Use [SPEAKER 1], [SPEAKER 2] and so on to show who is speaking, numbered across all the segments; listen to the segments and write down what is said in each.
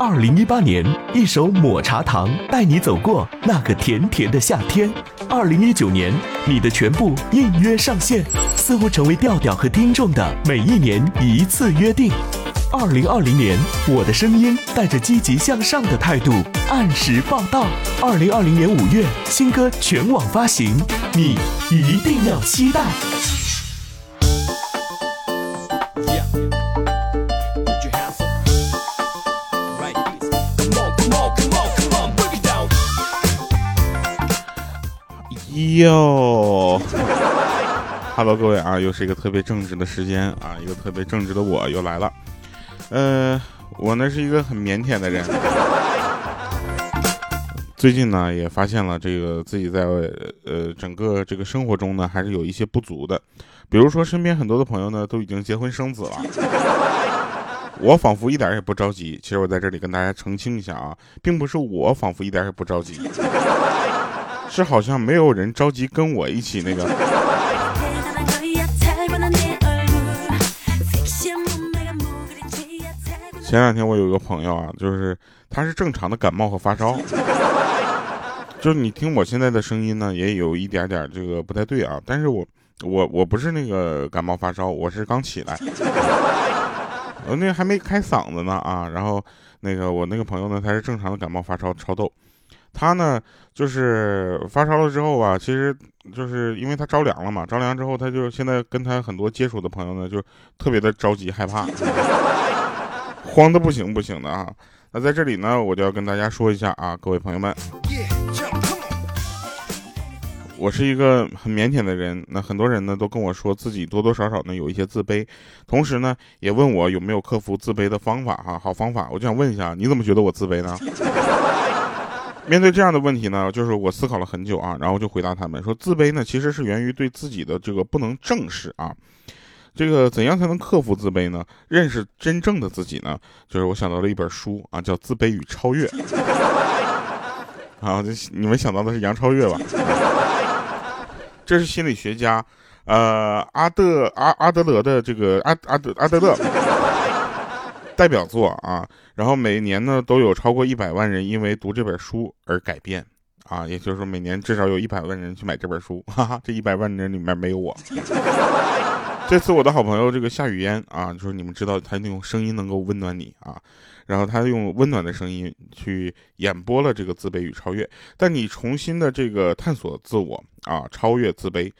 [SPEAKER 1] 二零一八年，一首抹茶糖带你走过那个甜甜的夏天。二零一九年，你的全部应约上线，似乎成为调调和听众的每一年一次约定。二零二零年，我的声音带着积极向上的态度按时报道。二零二零年五月，新歌全网发行，你一定要期待。
[SPEAKER 2] 哟，Hello，各位啊，又是一个特别正直的时间啊，一个特别正直的我又来了。呃，我呢是一个很腼腆的人，最近呢也发现了这个自己在呃整个这个生活中呢还是有一些不足的，比如说身边很多的朋友呢都已经结婚生子了，我仿佛一点也不着急。其实我在这里跟大家澄清一下啊，并不是我仿佛一点也不着急，是好像没有人着急跟我一起那个。前两天我有一个朋友啊，就是他是正常的感冒和发烧，就是你听我现在的声音呢，也有一点点这个不太对啊。但是我我我不是那个感冒发烧，我是刚起来，我那还没开嗓子呢啊。然后那个我那个朋友呢，他是正常的感冒发烧超逗，他呢就是发烧了之后吧，其实就是因为他着凉了嘛，着凉之后他就现在跟他很多接触的朋友呢，就特别的着急害怕。慌的不行不行的啊！那在这里呢，我就要跟大家说一下啊，各位朋友们，我是一个很腼腆的人。那很多人呢都跟我说自己多多少少呢有一些自卑，同时呢也问我有没有克服自卑的方法哈，好方法。我就想问一下，你怎么觉得我自卑呢？面对这样的问题呢，就是我思考了很久啊，然后就回答他们说，自卑呢其实是源于对自己的这个不能正视啊。这个怎样才能克服自卑呢？认识真正的自己呢？就是我想到了一本书啊，叫《自卑与超越》。啊，这你们想到的是杨超越吧？这是心理学家，呃，阿德阿阿德勒的这个阿阿德阿德勒代表作啊。然后每年呢都有超过一百万人因为读这本书而改变啊，也就是说每年至少有一百万人去买这本书。哈哈，这一百万人里面没有我。这次我的好朋友这个夏雨嫣啊，就是你们知道他那种声音能够温暖你啊，然后他用温暖的声音去演播了这个自卑与超越，但你重新的这个探索自我啊，超越自卑，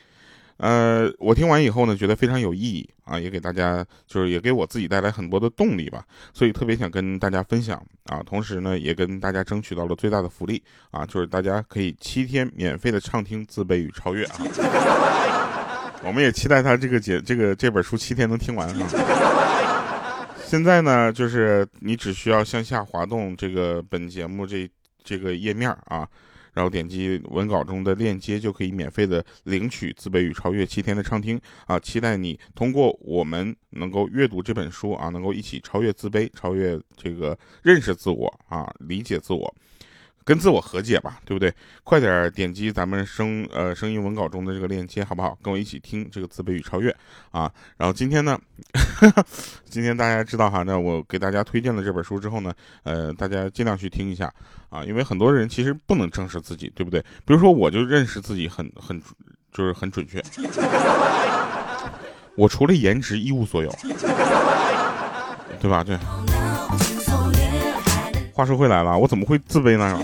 [SPEAKER 2] 呃，我听完以后呢，觉得非常有意义啊，也给大家就是也给我自己带来很多的动力吧，所以特别想跟大家分享啊，同时呢，也跟大家争取到了最大的福利啊，就是大家可以七天免费的畅听自卑与超越啊。我们也期待他这个节这个这本书七天能听完啊！现在呢，就是你只需要向下滑动这个本节目这这个页面啊，然后点击文稿中的链接，就可以免费的领取《自卑与超越》七天的畅听啊！期待你通过我们能够阅读这本书啊，能够一起超越自卑，超越这个认识自我啊，理解自我。跟自我和解吧，对不对？快点点击咱们声呃声音文稿中的这个链接，好不好？跟我一起听这个自卑与超越啊！然后今天呢，今天大家知道哈，那我给大家推荐了这本书之后呢，呃，大家尽量去听一下啊，因为很多人其实不能正视自己，对不对？比如说我就认识自己很很就是很准确，我除了颜值一无所有，对吧？对。话说回来了，我怎么会自卑呢？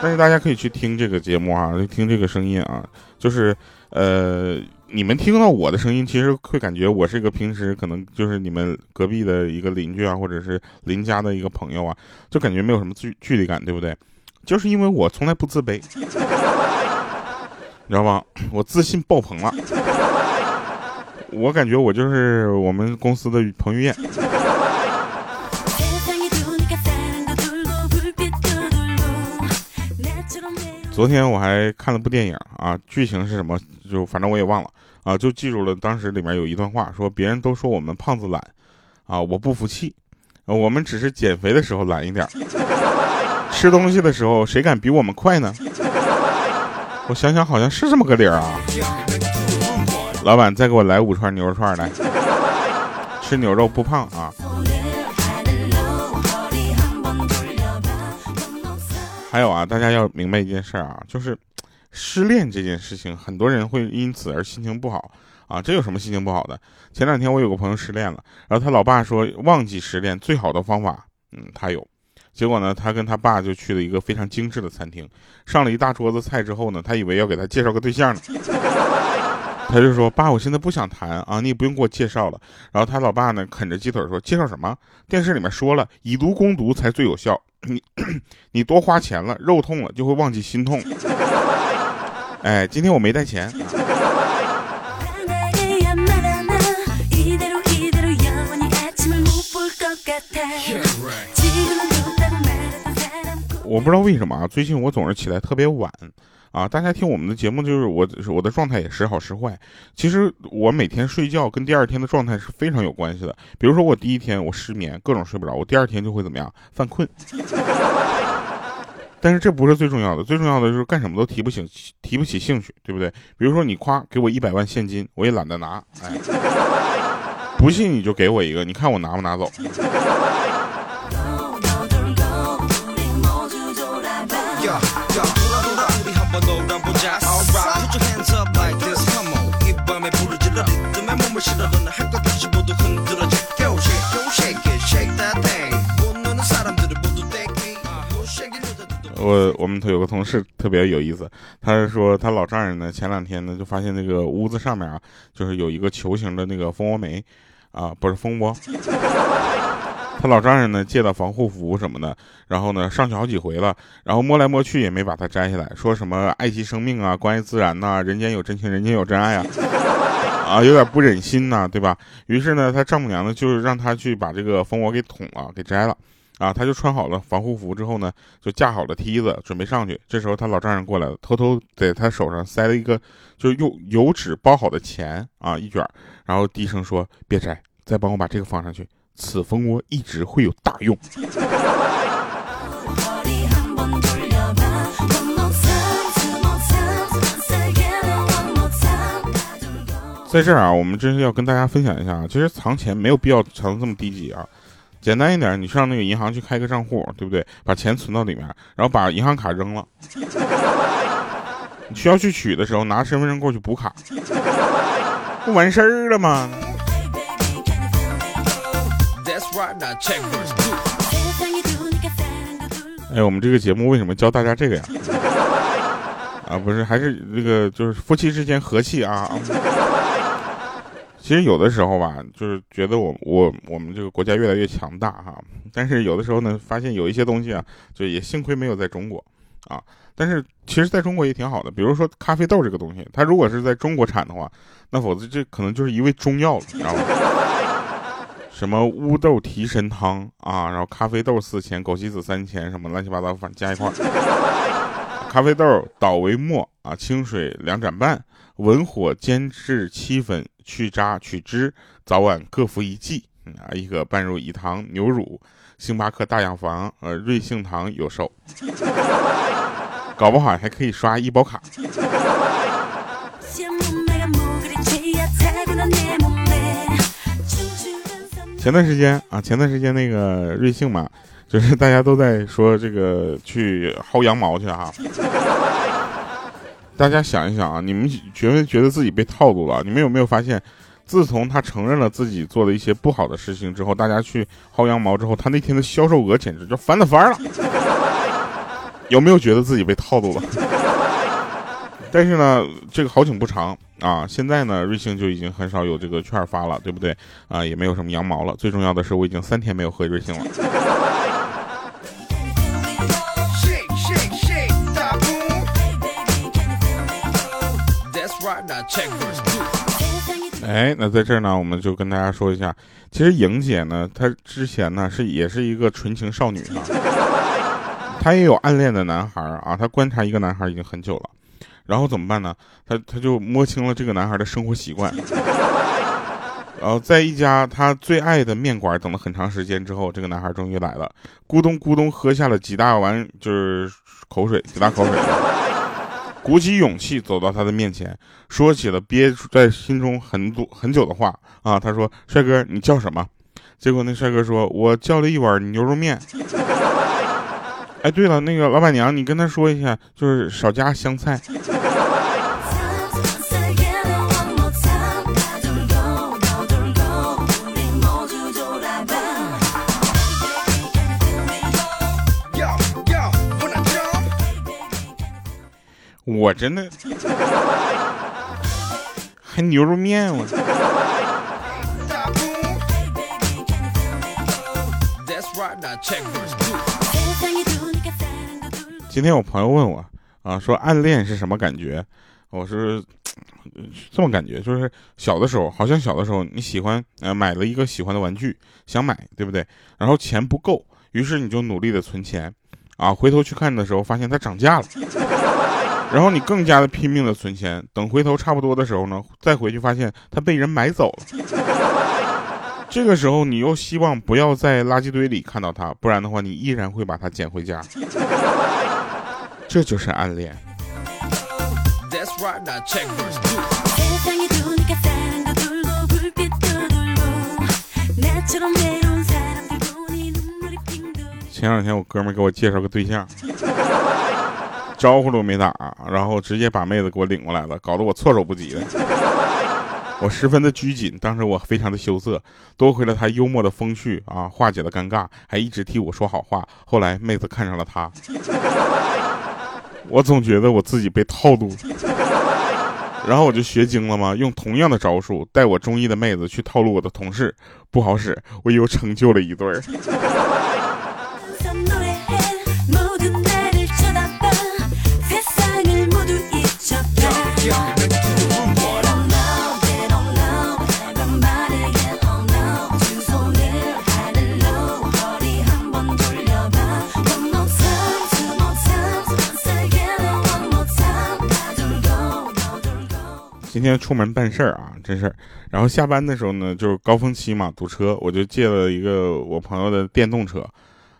[SPEAKER 2] 但是大家可以去听这个节目啊，听这个声音啊，就是呃，你们听到我的声音，其实会感觉我是一个平时可能就是你们隔壁的一个邻居啊，或者是邻家的一个朋友啊，就感觉没有什么距距离感，对不对？就是因为我从来不自卑，你知道吗？我自信爆棚了，我感觉我就是我们公司的彭于晏。昨天我还看了部电影啊，剧情是什么？就反正我也忘了啊，就记住了当时里面有一段话，说别人都说我们胖子懒，啊，我不服气，我们只是减肥的时候懒一点，吃东西的时候谁敢比我们快呢？我想想好像是这么个理儿啊。老板再给我来五串牛肉串来，吃牛肉不胖啊。还有啊，大家要明白一件事啊，就是失恋这件事情，很多人会因此而心情不好啊。这有什么心情不好的？前两天我有个朋友失恋了，然后他老爸说忘记失恋最好的方法，嗯，他有。结果呢，他跟他爸就去了一个非常精致的餐厅，上了一大桌子菜之后呢，他以为要给他介绍个对象呢，他就说：“爸，我现在不想谈啊，你也不用给我介绍了。”然后他老爸呢，啃着鸡腿说：“介绍什么？电视里面说了，以毒攻毒才最有效。你 你多花钱了，肉痛了就会忘记心痛。哎，今天我没带钱。”我不知道为什么啊，最近我总是起来特别晚，啊，大家听我们的节目就是我我的状态也时好时坏。其实我每天睡觉跟第二天的状态是非常有关系的。比如说我第一天我失眠，各种睡不着，我第二天就会怎么样犯困。但是这不是最重要的，最重要的就是干什么都提不醒提不起兴趣，对不对？比如说你夸给我一百万现金，我也懒得拿，哎，不信你就给我一个，你看我拿不拿走。我我们有个同事特别有意思，他是说他老丈人呢，前两天呢就发现那个屋子上面啊，就是有一个球形的那个蜂窝煤，啊，不是蜂窝。他老丈人呢借了防护服什么的，然后呢上去好几回了，然后摸来摸去也没把它摘下来，说什么爱惜生命啊，关爱自然呐，人间有真情，人间有真爱啊，啊，有点不忍心呐，对吧？于是呢，他丈母娘呢就是让他去把这个蜂窝给捅了，给摘了。啊，他就穿好了防护服之后呢，就架好了梯子，准备上去。这时候他老丈人过来了，偷偷在他手上塞了一个，就用油纸包好的钱啊，一卷，然后低声说：“别摘，再帮我把这个放上去。此蜂窝一直会有大用。”在这儿啊，我们真是要跟大家分享一下啊，其实藏钱没有必要藏这么低级啊。简单一点，你上那个银行去开个账户，对不对？把钱存到里面，然后把银行卡扔了。你 需要去取的时候，拿身份证过去补卡，不完事儿了吗？哎，我们这个节目为什么教大家这个呀？啊，不是，还是这个，就是夫妻之间和气啊。其实有的时候吧，就是觉得我我我们这个国家越来越强大哈，但是有的时候呢，发现有一些东西啊，就也幸亏没有在中国，啊，但是其实在中国也挺好的。比如说咖啡豆这个东西，它如果是在中国产的话，那否则这可能就是一味中药了，你知道吗？什么乌豆提神汤啊，然后咖啡豆四钱，枸杞子三钱，什么乱七八糟，反正加一块儿。咖啡豆捣为末啊，清水两盏半，文火煎至七分。去渣取汁，早晚各服一剂啊！一个拌入饴糖牛乳，星巴克大养房呃瑞幸堂有售，搞不好还可以刷医保卡。前段时间啊，前段时间那个瑞幸嘛，就是大家都在说这个去薅羊毛去哈。大家想一想啊，你们觉没觉得自己被套路了？你们有没有发现，自从他承认了自己做了一些不好的事情之后，大家去薅羊毛之后，他那天的销售额简直就翻了番了。有没有觉得自己被套路了？但是呢，这个好景不长啊，现在呢，瑞幸就已经很少有这个券发了，对不对？啊，也没有什么羊毛了。最重要的是，我已经三天没有喝瑞幸了。哎，那在这儿呢，我们就跟大家说一下，其实莹姐呢，她之前呢是也是一个纯情少女啊，她也有暗恋的男孩啊，她观察一个男孩已经很久了，然后怎么办呢？她她就摸清了这个男孩的生活习惯，然后在一家她最爱的面馆等了很长时间之后，这个男孩终于来了，咕咚咕咚喝下了几大碗就是口水，几大口水。鼓起勇气走到他的面前，说起了憋在心中很多很久的话啊。他说：“帅哥，你叫什么？”结果那帅哥说：“我叫了一碗牛肉面。”哎，对了，那个老板娘，你跟他说一下，就是少加香菜。我真的还牛肉面我。今天我朋友问我啊，说暗恋是什么感觉？我是这么感觉，就是小的时候，好像小的时候你喜欢呃买了一个喜欢的玩具，想买对不对？然后钱不够，于是你就努力的存钱，啊，回头去看的时候发现它涨价了。然后你更加的拼命的存钱，等回头差不多的时候呢，再回去发现他被人买走了。这个时候你又希望不要在垃圾堆里看到他，不然的话你依然会把他捡回家。这就是暗恋。前两天我哥们给我介绍个对象。招呼都没打，然后直接把妹子给我领过来了，搞得我措手不及的。我十分的拘谨，当时我非常的羞涩。多亏了他幽默的风趣啊，化解了尴尬，还一直替我说好话。后来妹子看上了他，我总觉得我自己被套路。然后我就学精了嘛，用同样的招数带我中意的妹子去套路我的同事，不好使，我又成就了一对儿。今天出门办事儿啊，这事儿。然后下班的时候呢，就是高峰期嘛，堵车，我就借了一个我朋友的电动车，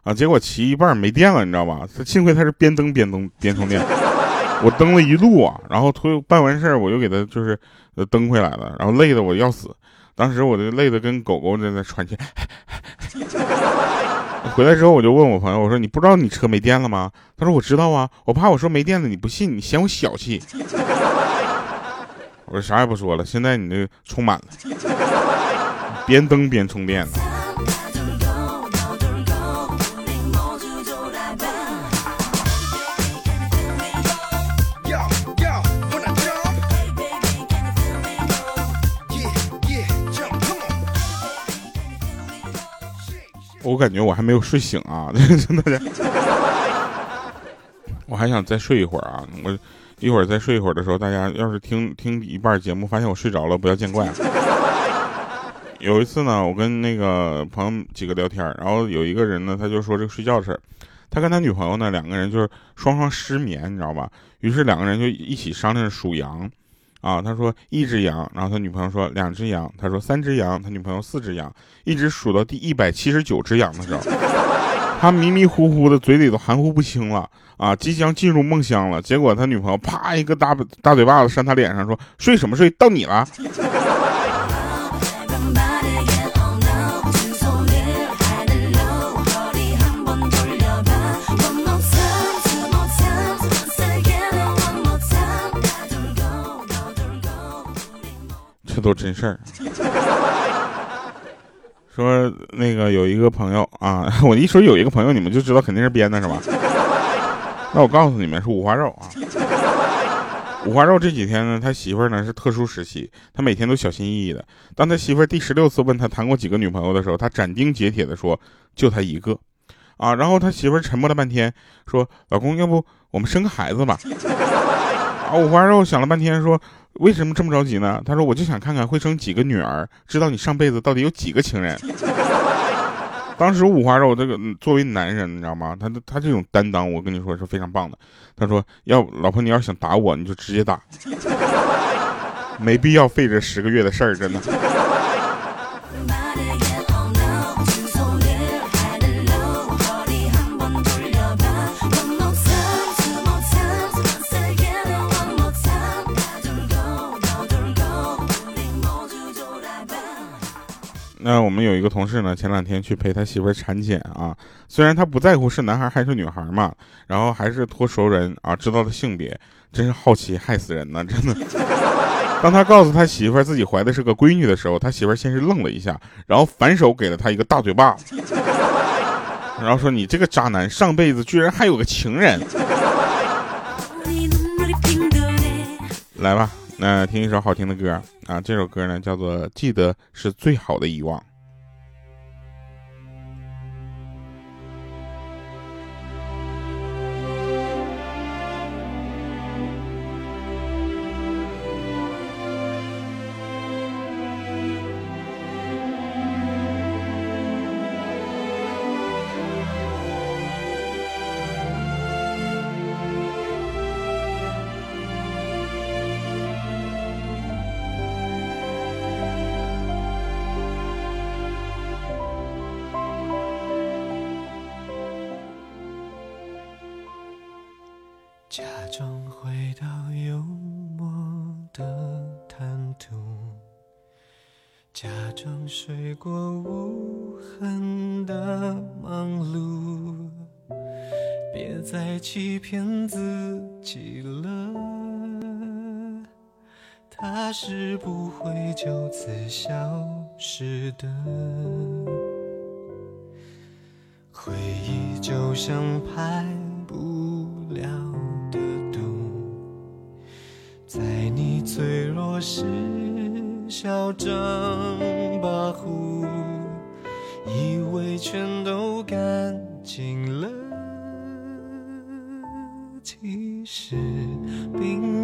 [SPEAKER 2] 啊，结果骑一半没电了，你知道吧？他幸亏他是边蹬边蹬边充电，我蹬了一路啊，然后推办完事儿，我又给他就是蹬回来了，然后累的我要死，当时我就累的跟狗狗在那喘气。回来之后我就问我朋友，我说你不知道你车没电了吗？他说我知道啊，我怕我说没电了你不信，你嫌我小气。我啥也不说了，现在你这充满了，边蹬边充电呢。我感觉我还没有睡醒啊，真的，我还想再睡一会儿啊，我。一会儿再睡一会儿的时候，大家要是听听一半节目，发现我睡着了，不要见怪。有一次呢，我跟那个朋友几个聊天，然后有一个人呢，他就说这个睡觉的事儿。他跟他女朋友呢，两个人就是双双失眠，你知道吧？于是两个人就一起商量数羊。啊，他说一只羊，然后他女朋友说两只羊，他说三只羊，他女朋友四只羊，一直数到第一百七十九只羊的时候，他迷迷糊糊的，嘴里都含糊不清了。啊，即将进入梦乡了，结果他女朋友啪一个大大嘴巴子扇他脸上，说：“睡什么睡？到你了。” 这都真事儿。说那个有一个朋友啊，我一说有一个朋友，你们就知道肯定是编的，是吧？那我告诉你们是五花肉啊，五花肉这几天呢，他媳妇儿呢是特殊时期，他每天都小心翼翼的。当他媳妇儿第十六次问他谈过几个女朋友的时候，他斩钉截铁的说就他一个，啊，然后他媳妇儿沉默了半天，说老公要不我们生个孩子吧？啊，五花肉想了半天说为什么这么着急呢？他说我就想看看会生几个女儿，知道你上辈子到底有几个情人。当时五花肉这个作为男人，你知道吗？他他这种担当，我跟你说是非常棒的。他说：“要老婆，你要想打我，你就直接打，没必要费这十个月的事儿，真的。”们。们有一个同事呢，前两天去陪他媳妇儿产检啊，虽然他不在乎是男孩还是女孩嘛，然后还是托熟人啊知道了性别，真是好奇害死人呢，真的。当他告诉他媳妇儿自己怀的是个闺女的时候，他媳妇儿先是愣了一下，然后反手给了他一个大嘴巴，然后说：“你这个渣男，上辈子居然还有个情人。”来吧。那听一首好听的歌啊，这首歌呢叫做《记得是最好的遗忘》。
[SPEAKER 3] 假装回到幽默的坦途，假装睡过无痕的忙碌，别再欺骗自己了，他是不会就此消失的。回忆就像拍不了。在你脆弱时嚣张跋扈，以为全都干净了，其实并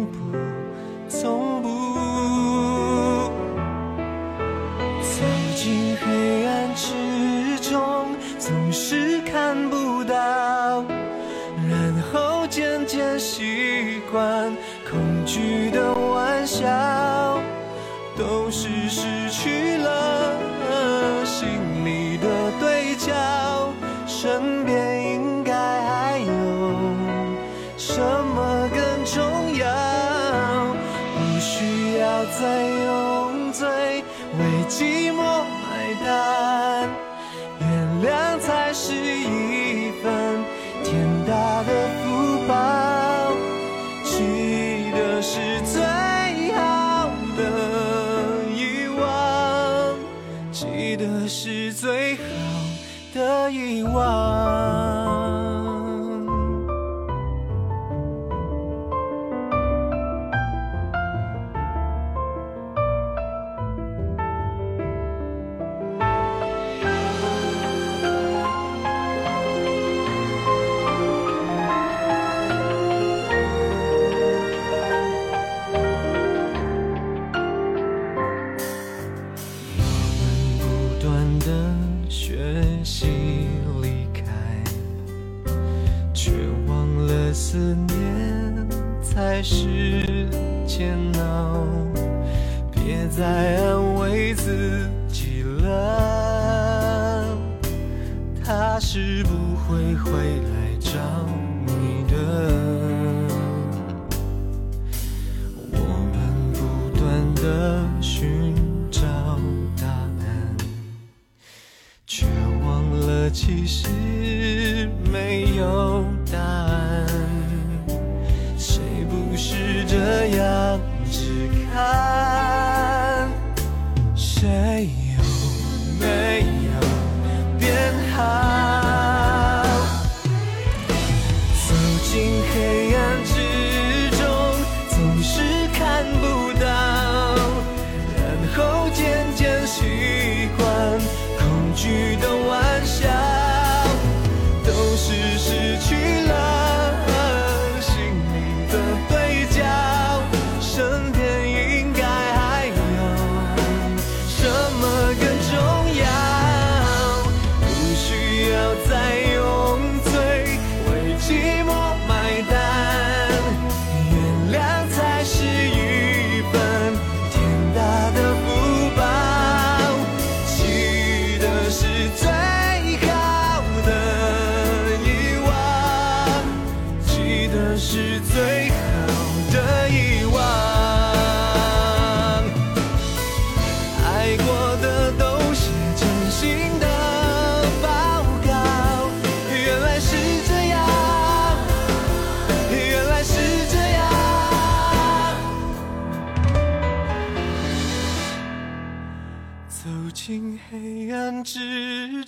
[SPEAKER 3] 在用嘴为寂寞买单原谅才是一份天大的福报记得是最好的遗忘记得是最好的遗忘其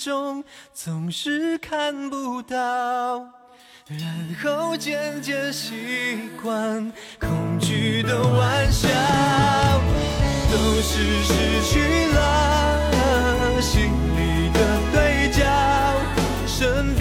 [SPEAKER 3] 中总是看不到，然后渐渐习惯恐惧的玩笑，都是失去了心里的对焦，身